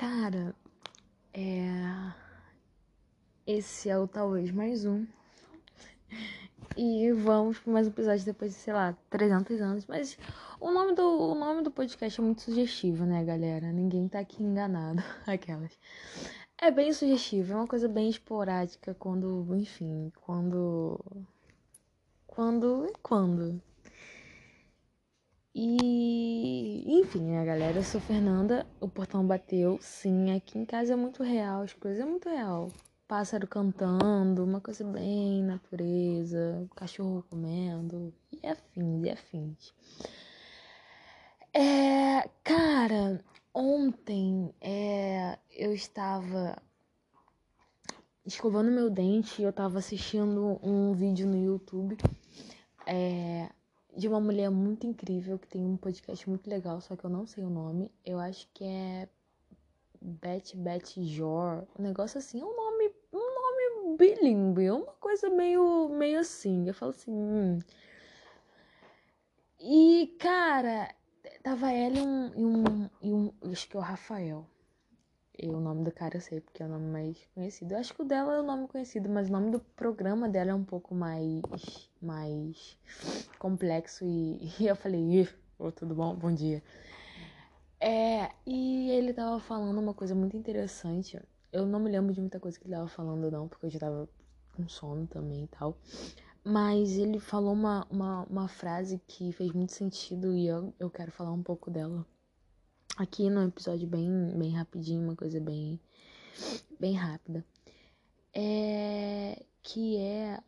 Cara, é. Esse é o talvez mais um. E vamos para mais um episódio depois de, sei lá, 300 anos. Mas o nome do, o nome do podcast é muito sugestivo, né, galera? Ninguém tá aqui enganado. Aquelas. É bem sugestivo, é uma coisa bem esporádica quando, enfim, quando. Quando. Quando? E, enfim, né, galera? Eu sou Fernanda, o portão bateu. Sim, aqui em casa é muito real, as coisas é muito real. Pássaro cantando, uma coisa bem natureza, cachorro comendo, e afins, e afins. É, cara, ontem é, eu estava escovando meu dente e eu estava assistindo um vídeo no YouTube. É, de uma mulher muito incrível que tem um podcast muito legal, só que eu não sei o nome. Eu acho que é Beth Beth Jor, um negócio assim, é um nome, um nome bilíngue, uma coisa meio meio assim. Eu falo assim, hum. E cara, tava ela e um, e um, e um acho que é o Rafael. O nome do cara eu sei, porque é o nome mais conhecido. Eu acho que o dela é o nome conhecido, mas o nome do programa dela é um pouco mais, mais complexo. E, e eu falei, oh, tudo bom? Bom dia. É, e ele tava falando uma coisa muito interessante. Eu não me lembro de muita coisa que ele tava falando, não, porque eu já tava com sono também e tal. Mas ele falou uma, uma, uma frase que fez muito sentido e eu, eu quero falar um pouco dela aqui no episódio bem, bem rapidinho, uma coisa bem, bem rápida. É que é,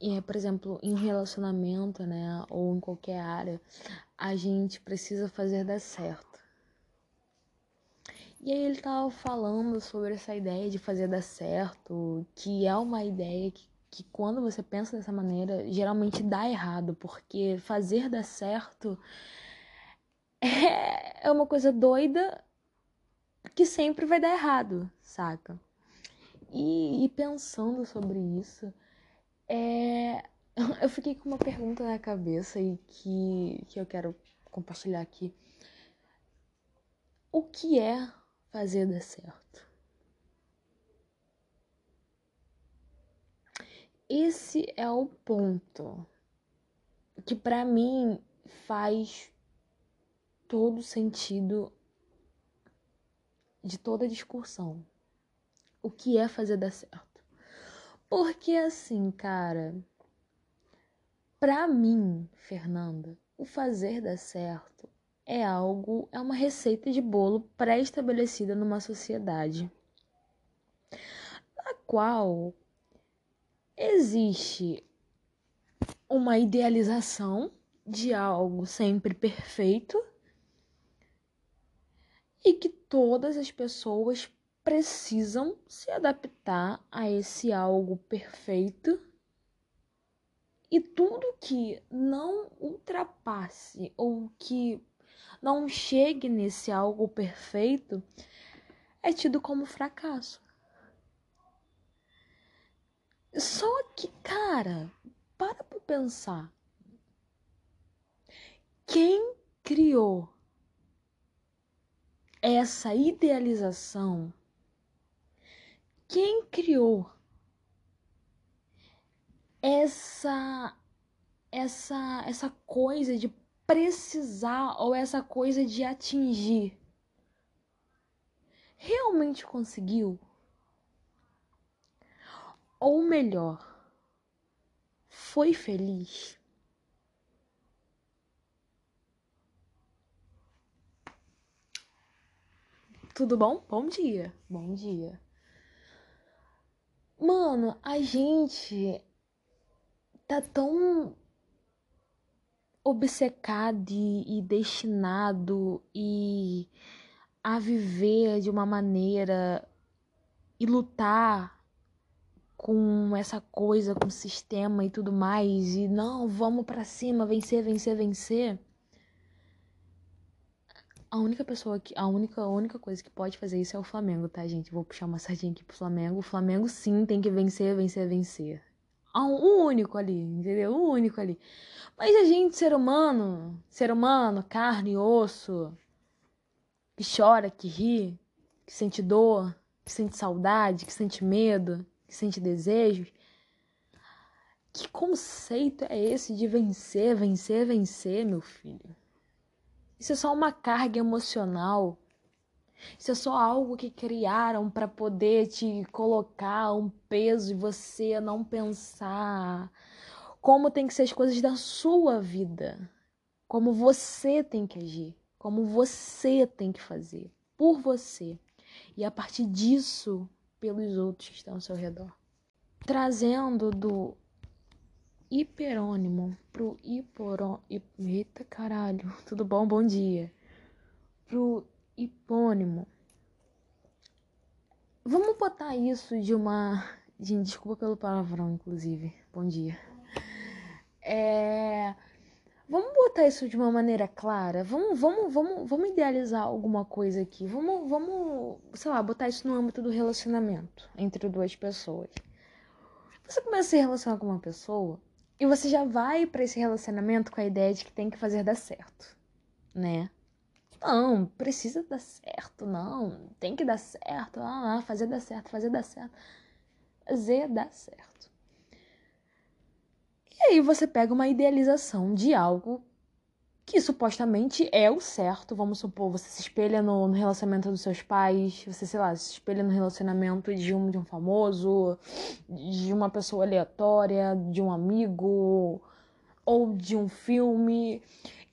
é, por exemplo, em relacionamento, né, ou em qualquer área, a gente precisa fazer dar certo. E aí ele tava falando sobre essa ideia de fazer dar certo, que é uma ideia que, que quando você pensa dessa maneira, geralmente dá errado, porque fazer dar certo é, é uma coisa doida que sempre vai dar errado, saca? E, e pensando sobre isso, é, eu fiquei com uma pergunta na cabeça e que, que eu quero compartilhar aqui. O que é fazer dar certo? Esse é o ponto que para mim faz todo sentido de toda discussão. O que é fazer dar certo? Porque assim, cara, para mim, Fernanda, o fazer dar certo é algo, é uma receita de bolo pré-estabelecida numa sociedade, na qual existe uma idealização de algo sempre perfeito e que todas as pessoas precisam se adaptar a esse algo perfeito e tudo que não ultrapasse ou que não chegue nesse algo perfeito é tido como fracasso. Só que, cara, para pra pensar. Quem criou essa idealização, quem criou essa essa essa coisa de precisar ou essa coisa de atingir realmente conseguiu? Ou melhor, foi feliz? Tudo bom? Bom dia. Bom dia. Mano, a gente tá tão obcecado e, e destinado e a viver de uma maneira e lutar com essa coisa, com o sistema e tudo mais, e não, vamos para cima, vencer, vencer, vencer. A única pessoa que. A única, a única coisa que pode fazer isso é o Flamengo, tá, gente? Vou puxar uma sardinha aqui pro Flamengo. O Flamengo sim tem que vencer, vencer, vencer. O único ali, entendeu? O único ali. Mas a gente, ser humano, ser humano, carne, osso, que chora, que ri, que sente dor, que sente saudade, que sente medo, que sente desejos. Que conceito é esse de vencer, vencer, vencer, meu filho? Isso é só uma carga emocional. Isso é só algo que criaram para poder te colocar um peso e você não pensar como tem que ser as coisas da sua vida, como você tem que agir, como você tem que fazer por você e a partir disso pelos outros que estão ao seu redor. Trazendo do hiperônimo pro hiporônimo. Eita caralho, tudo bom? Bom dia. Pro hipônimo. Vamos botar isso de uma. Gente, desculpa pelo palavrão, inclusive. Bom dia. É. Vamos botar isso de uma maneira clara. Vamos, vamos, vamos, vamos idealizar alguma coisa aqui. Vamos, vamos, sei lá, botar isso no âmbito do relacionamento entre duas pessoas. Você começa a se relacionar com uma pessoa e você já vai para esse relacionamento com a ideia de que tem que fazer dar certo, né? Não, precisa dar certo, não. Tem que dar certo. Ah, fazer dar certo, fazer dar certo. Fazer dar certo. E aí você pega uma idealização de algo que supostamente é o certo. Vamos supor, você se espelha no, no, relacionamento dos seus pais, você, sei lá, se espelha no relacionamento de um, de um famoso, de uma pessoa aleatória, de um amigo, ou de um filme.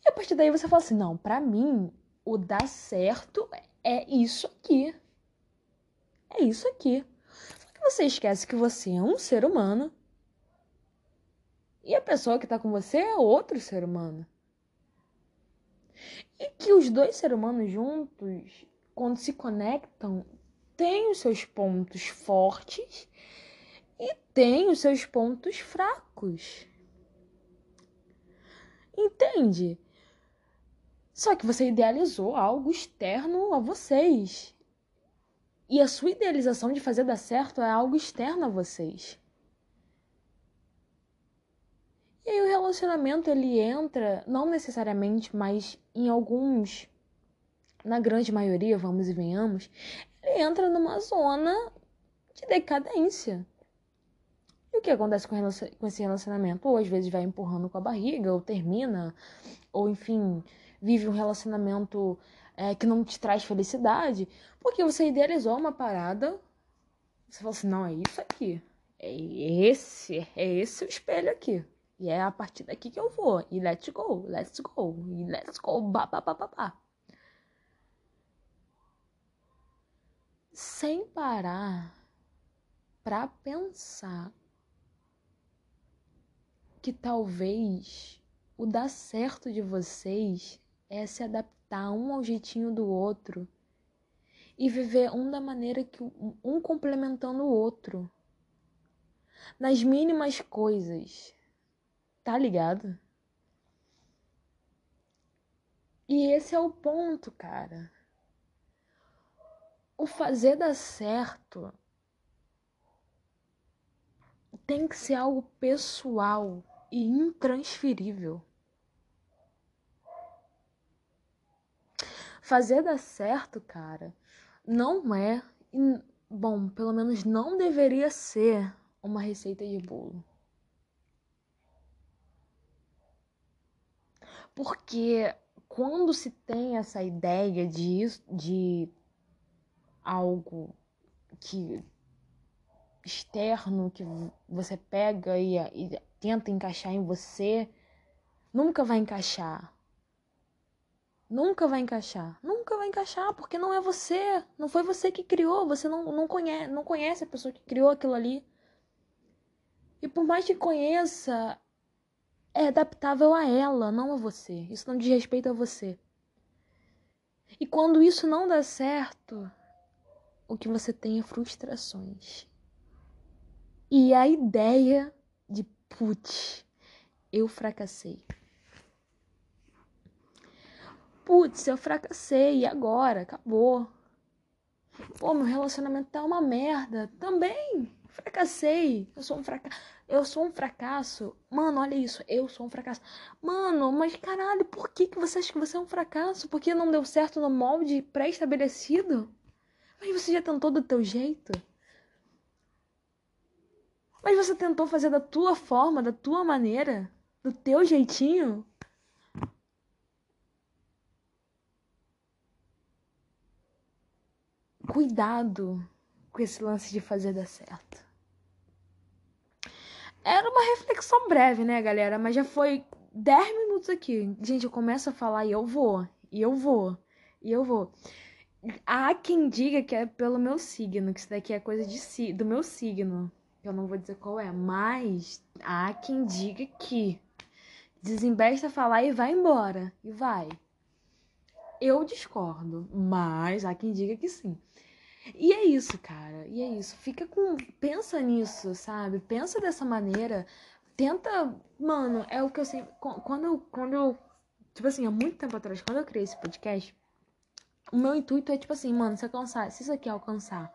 E a partir daí você fala assim: não, pra mim, o dar certo é isso aqui. É isso aqui. Só que você esquece que você é um ser humano. E a pessoa que tá com você é outro ser humano. E que os dois seres humanos juntos, quando se conectam, têm os seus pontos fortes e têm os seus pontos fracos. Entende? Só que você idealizou algo externo a vocês. E a sua idealização de fazer dar certo é algo externo a vocês. E aí o relacionamento ele entra, não necessariamente, mas em alguns, na grande maioria, vamos e venhamos, ele entra numa zona de decadência. E o que acontece com, esse relacionamento? Ou às vezes vai empurrando com a barriga, ou termina, ou enfim, vive um relacionamento é, que não te traz felicidade, porque você idealizou uma parada, você falou assim, não, é isso aqui, é esse, é esse o espelho aqui. E é a partir daqui que eu vou. E let's go, let's go, e let's go, ba, ba, ba, ba, ba. Sem parar para pensar que talvez o dar certo de vocês é se adaptar um ao jeitinho do outro e viver um da maneira que um complementando o outro. Nas mínimas coisas Tá ligado? E esse é o ponto, cara. O fazer dar certo tem que ser algo pessoal e intransferível. Fazer dar certo, cara, não é, bom, pelo menos não deveria ser uma receita de bolo. Porque quando se tem essa ideia de, de algo que externo que você pega e, e tenta encaixar em você, nunca vai encaixar. Nunca vai encaixar. Nunca vai encaixar, porque não é você. Não foi você que criou. Você não, não, conhece, não conhece a pessoa que criou aquilo ali. E por mais que conheça, é adaptável a ela, não a você. Isso não diz respeito a você. E quando isso não dá certo, o que você tem é frustrações. E a ideia de putz, eu fracassei. Putz, eu fracassei, e agora? Acabou. Pô, meu relacionamento tá uma merda. Também. Fracassei. Eu sou um fracasso. Eu sou um fracasso. Mano, olha isso. Eu sou um fracasso. Mano, mas caralho, por que, que você acha que você é um fracasso? Porque não deu certo no molde pré-estabelecido? Mas você já tentou do teu jeito? Mas você tentou fazer da tua forma, da tua maneira, do teu jeitinho? Cuidado com esse lance de fazer dar certo. Era uma reflexão breve, né, galera? Mas já foi 10 minutos aqui. Gente, eu começo a falar e eu vou, e eu vou, e eu vou. Há quem diga que é pelo meu signo, que isso daqui é coisa de si, do meu signo. Eu não vou dizer qual é, mas há quem diga que desembesta falar e vai embora. E vai. Eu discordo, mas há quem diga que sim. E é isso, cara. E é isso. Fica com. Pensa nisso, sabe? Pensa dessa maneira. Tenta. Mano, é o que eu sempre. Quando eu. Quando eu. Tipo assim, há muito tempo atrás, quando eu criei esse podcast, o meu intuito é, tipo assim, mano, se alcançar. Se isso aqui alcançar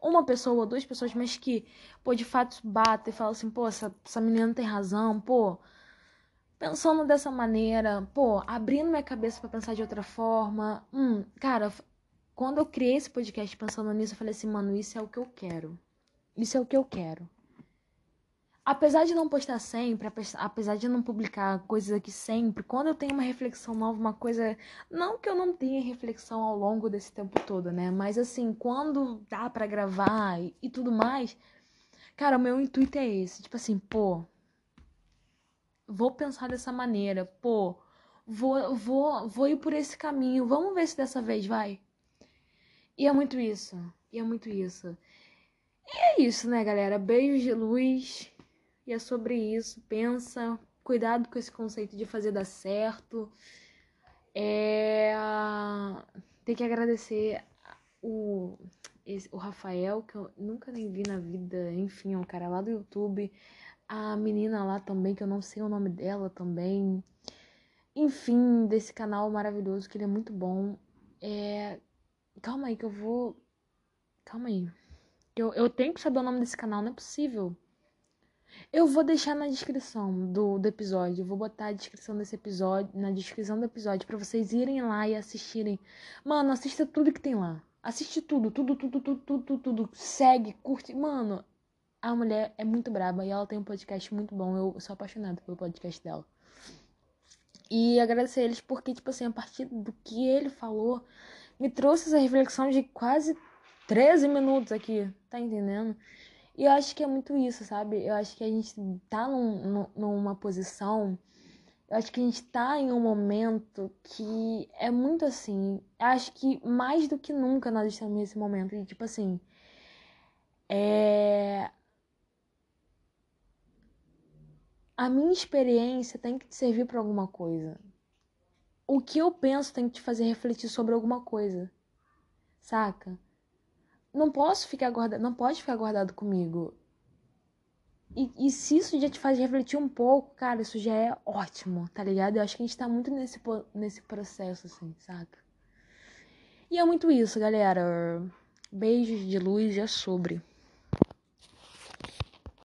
uma pessoa ou duas pessoas, mas que, pô, de fato bata e fala assim, pô, essa, essa menina tem razão, pô. Pensando dessa maneira, pô, abrindo minha cabeça para pensar de outra forma. Hum, cara, quando eu criei esse podcast pensando nisso, eu falei assim, mano, isso é o que eu quero. Isso é o que eu quero. Apesar de não postar sempre, apesar de não publicar coisas aqui sempre, quando eu tenho uma reflexão nova, uma coisa. Não que eu não tenha reflexão ao longo desse tempo todo, né? Mas assim, quando dá para gravar e, e tudo mais, cara, o meu intuito é esse. Tipo assim, pô. Vou pensar dessa maneira, pô. Vou, vou, vou ir por esse caminho. Vamos ver se dessa vez vai. E é muito isso. E é muito isso. E é isso, né, galera? Beijos de luz. E é sobre isso. Pensa. Cuidado com esse conceito de fazer dar certo. É... Tem que agradecer o, o Rafael, que eu nunca nem vi na vida. Enfim, é um cara lá do YouTube. A menina lá também, que eu não sei o nome dela também. Enfim, desse canal maravilhoso, que ele é muito bom. É, Calma aí que eu vou. Calma aí. Eu, eu tenho que saber o nome desse canal, não é possível. Eu vou deixar na descrição do, do episódio. Eu vou botar a descrição desse episódio, na descrição do episódio, para vocês irem lá e assistirem. Mano, assista tudo que tem lá. Assiste tudo, tudo, tudo, tudo, tudo, tudo, tudo. Segue, curte. Mano, a mulher é muito braba e ela tem um podcast muito bom. Eu sou apaixonada pelo podcast dela. E agradecer eles porque, tipo assim, a partir do que ele falou, me trouxe essa reflexão de quase 13 minutos aqui, tá entendendo? E eu acho que é muito isso, sabe? Eu acho que a gente tá num, numa posição. Eu acho que a gente tá em um momento que é muito assim. Acho que mais do que nunca nós estamos nesse momento. E tipo assim. É. A minha experiência tem que te servir para alguma coisa o que eu penso tem que te fazer refletir sobre alguma coisa. Saca? Não posso ficar guardado, não pode ficar guardado comigo. E, e, se isso já te faz refletir um pouco, cara, isso já é ótimo, tá ligado? Eu acho que a gente tá muito nesse, nesse processo, assim, saca? E é muito isso, galera. Beijos de luz é sobre.